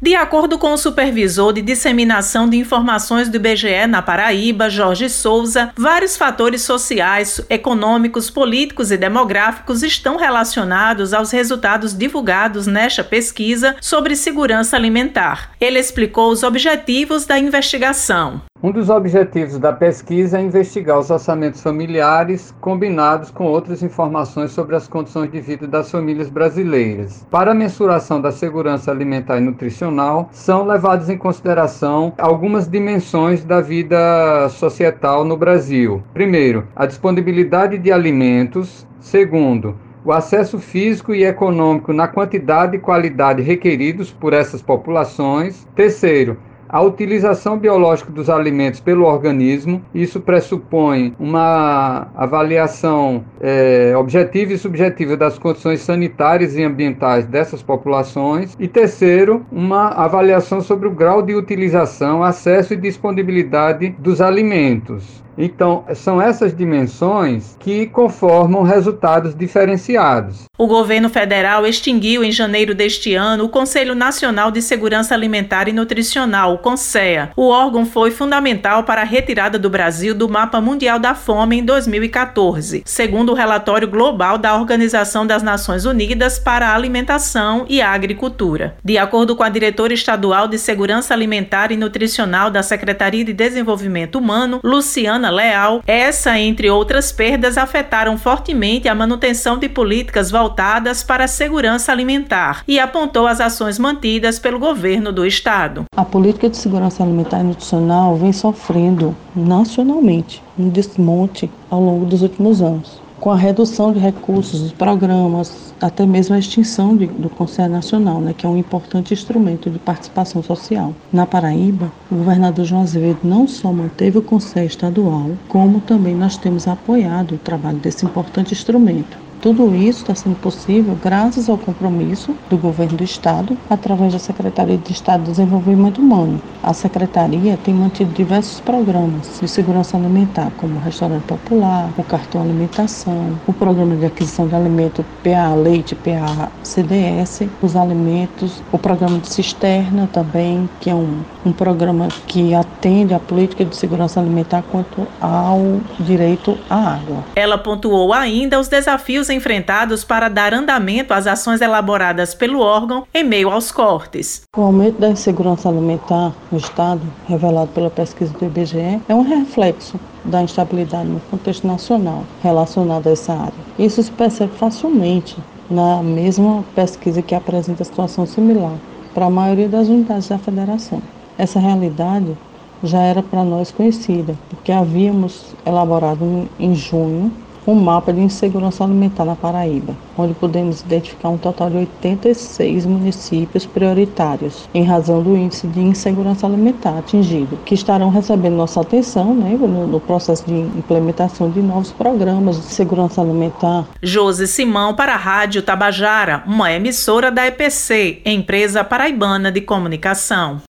De acordo com o supervisor de disseminação de informações do IBGE na Paraíba, Jorge Souza, vários fatores sociais, econômicos, políticos e demográficos estão relacionados aos resultados divulgados nesta pesquisa sobre segurança alimentar. Ele explicou os objetivos da investigação. Um dos objetivos da pesquisa é investigar os orçamentos familiares combinados com outras informações sobre as condições de vida das famílias brasileiras. Para a mensuração da segurança alimentar e nutricional, são levadas em consideração algumas dimensões da vida societal no Brasil. Primeiro, a disponibilidade de alimentos. Segundo, o acesso físico e econômico na quantidade e qualidade requeridos por essas populações. Terceiro, a utilização biológica dos alimentos pelo organismo. Isso pressupõe uma avaliação é, objetiva e subjetiva das condições sanitárias e ambientais dessas populações. E terceiro, uma avaliação sobre o grau de utilização, acesso e disponibilidade dos alimentos. Então, são essas dimensões que conformam resultados diferenciados. O governo federal extinguiu em janeiro deste ano o Conselho Nacional de Segurança Alimentar e Nutricional, o CONSEA. O órgão foi fundamental para a retirada do Brasil do mapa mundial da fome em 2014, segundo o relatório global da Organização das Nações Unidas para a Alimentação e a Agricultura. De acordo com a diretora estadual de Segurança Alimentar e Nutricional da Secretaria de Desenvolvimento Humano, Luciana Leal, essa, entre outras perdas, afetaram fortemente a manutenção de políticas voltadas para a segurança alimentar e apontou as ações mantidas pelo governo do estado. A política de segurança alimentar e nutricional vem sofrendo nacionalmente um desmonte ao longo dos últimos anos com a redução de recursos dos programas, até mesmo a extinção de, do Conselho Nacional, né, que é um importante instrumento de participação social. Na Paraíba, o governador João Azevedo não só manteve o Conselho Estadual, como também nós temos apoiado o trabalho desse importante instrumento. Tudo isso está sendo possível graças ao compromisso do governo do estado, através da Secretaria de Estado de Desenvolvimento Humano. A secretaria tem mantido diversos programas de segurança alimentar, como o restaurante popular, o cartão alimentação, o programa de aquisição de alimento PA leite, PA CDS, os alimentos, o programa de cisterna também, que é um, um programa que atende à política de segurança alimentar quanto ao direito à água. Ela pontuou ainda os desafios enfrentados para dar andamento às ações elaboradas pelo órgão em meio aos cortes. O aumento da insegurança alimentar no Estado, revelado pela pesquisa do IBGE, é um reflexo da instabilidade no contexto nacional relacionado a essa área. Isso se percebe facilmente na mesma pesquisa que apresenta situação similar para a maioria das unidades da federação. Essa realidade já era para nós conhecida, porque havíamos elaborado em junho um mapa de insegurança alimentar na Paraíba, onde podemos identificar um total de 86 municípios prioritários, em razão do índice de insegurança alimentar atingido, que estarão recebendo nossa atenção né, no, no processo de implementação de novos programas de segurança alimentar. Josi Simão para a Rádio Tabajara, uma emissora da EPC, empresa paraibana de comunicação.